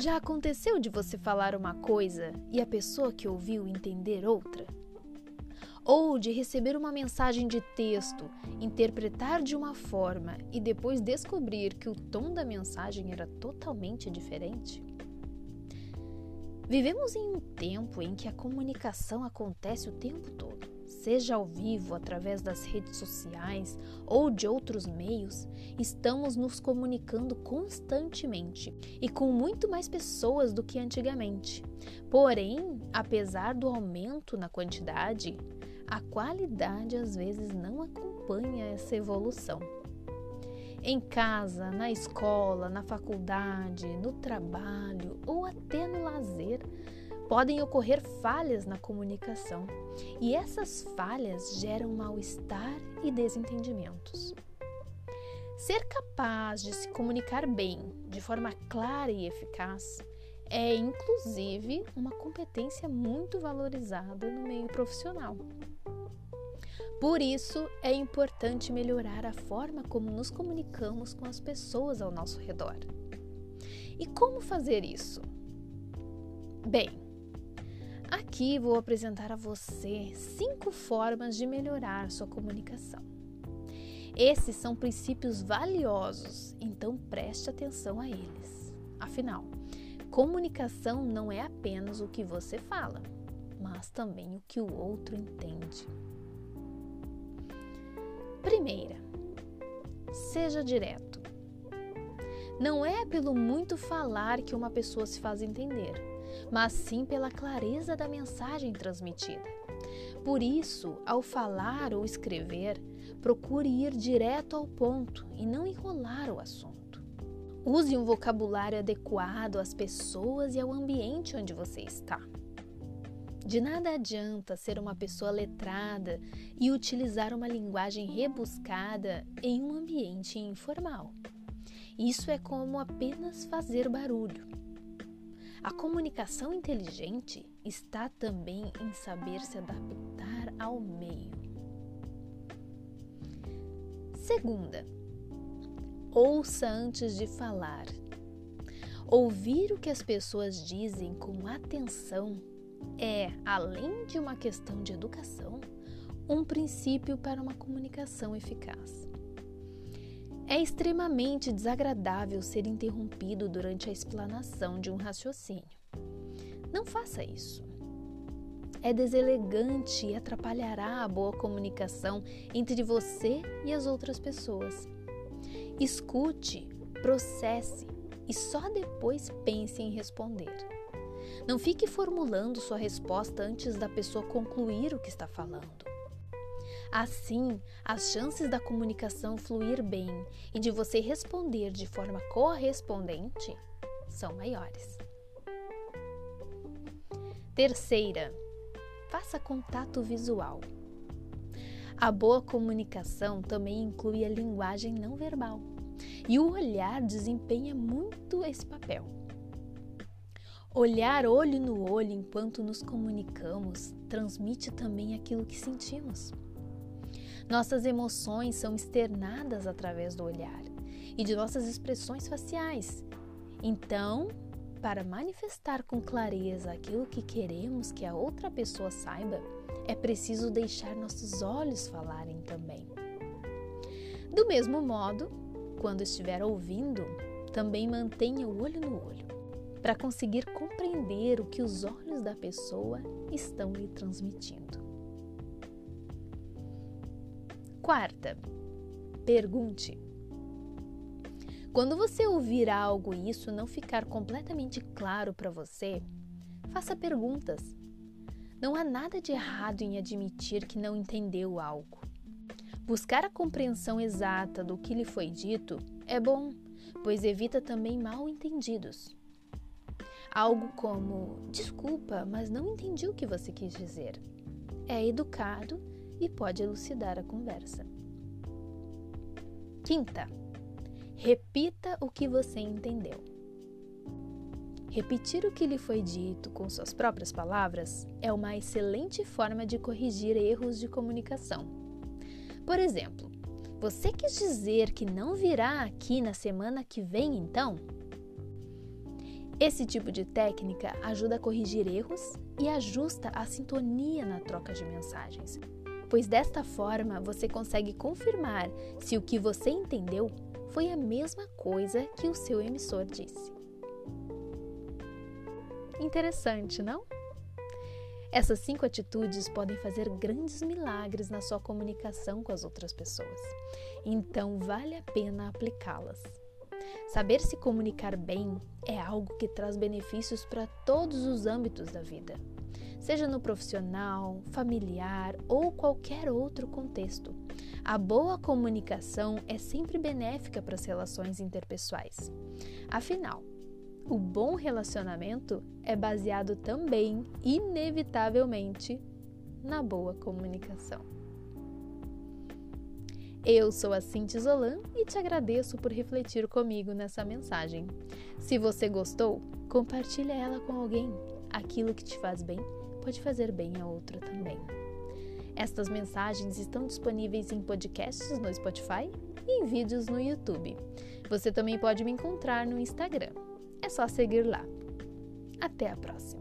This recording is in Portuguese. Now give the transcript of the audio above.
Já aconteceu de você falar uma coisa e a pessoa que ouviu entender outra? Ou de receber uma mensagem de texto, interpretar de uma forma e depois descobrir que o tom da mensagem era totalmente diferente? Vivemos em um tempo em que a comunicação acontece o tempo todo, seja ao vivo, através das redes sociais ou de outros meios, estamos nos comunicando constantemente e com muito mais pessoas do que antigamente. Porém, apesar do aumento na quantidade, a qualidade às vezes não acompanha essa evolução. Em casa, na escola, na faculdade, no trabalho ou até no lazer, podem ocorrer falhas na comunicação e essas falhas geram mal-estar e desentendimentos. Ser capaz de se comunicar bem, de forma clara e eficaz, é inclusive uma competência muito valorizada no meio profissional. Por isso, é importante melhorar a forma como nos comunicamos com as pessoas ao nosso redor. E como fazer isso? Bem, aqui vou apresentar a você cinco formas de melhorar sua comunicação. Esses são princípios valiosos, então preste atenção a eles. Afinal, comunicação não é apenas o que você fala, mas também o que o outro entende. Primeira, seja direto. Não é pelo muito falar que uma pessoa se faz entender, mas sim pela clareza da mensagem transmitida. Por isso, ao falar ou escrever, procure ir direto ao ponto e não enrolar o assunto. Use um vocabulário adequado às pessoas e ao ambiente onde você está. De nada adianta ser uma pessoa letrada e utilizar uma linguagem rebuscada em um ambiente informal. Isso é como apenas fazer barulho. A comunicação inteligente está também em saber se adaptar ao meio. Segunda, ouça antes de falar. Ouvir o que as pessoas dizem com atenção é, além de uma questão de educação, um princípio para uma comunicação eficaz. É extremamente desagradável ser interrompido durante a explanação de um raciocínio. Não faça isso. É deselegante e atrapalhará a boa comunicação entre você e as outras pessoas. Escute, processe e só depois pense em responder. Não fique formulando sua resposta antes da pessoa concluir o que está falando. Assim, as chances da comunicação fluir bem e de você responder de forma correspondente são maiores. Terceira, faça contato visual. A boa comunicação também inclui a linguagem não verbal, e o olhar desempenha muito esse papel. Olhar olho no olho enquanto nos comunicamos transmite também aquilo que sentimos. Nossas emoções são externadas através do olhar e de nossas expressões faciais. Então, para manifestar com clareza aquilo que queremos que a outra pessoa saiba, é preciso deixar nossos olhos falarem também. Do mesmo modo, quando estiver ouvindo, também mantenha o olho no olho para conseguir compreender o que os olhos da pessoa estão lhe transmitindo. Quarta, pergunte. Quando você ouvir algo e isso não ficar completamente claro para você, faça perguntas. Não há nada de errado em admitir que não entendeu algo. Buscar a compreensão exata do que lhe foi dito é bom, pois evita também mal entendidos. Algo como: desculpa, mas não entendi o que você quis dizer. É educado e pode elucidar a conversa. Quinta, repita o que você entendeu. Repetir o que lhe foi dito com suas próprias palavras é uma excelente forma de corrigir erros de comunicação. Por exemplo, você quis dizer que não virá aqui na semana que vem, então? Esse tipo de técnica ajuda a corrigir erros e ajusta a sintonia na troca de mensagens, pois desta forma você consegue confirmar se o que você entendeu foi a mesma coisa que o seu emissor disse. Interessante, não? Essas cinco atitudes podem fazer grandes milagres na sua comunicação com as outras pessoas, então vale a pena aplicá-las. Saber se comunicar bem é algo que traz benefícios para todos os âmbitos da vida, seja no profissional, familiar ou qualquer outro contexto. A boa comunicação é sempre benéfica para as relações interpessoais. Afinal, o bom relacionamento é baseado também, inevitavelmente, na boa comunicação. Eu sou a Cintia Zolan e te agradeço por refletir comigo nessa mensagem. Se você gostou, compartilhe ela com alguém. Aquilo que te faz bem pode fazer bem a outro também. Estas mensagens estão disponíveis em podcasts no Spotify e em vídeos no YouTube. Você também pode me encontrar no Instagram. É só seguir lá. Até a próxima!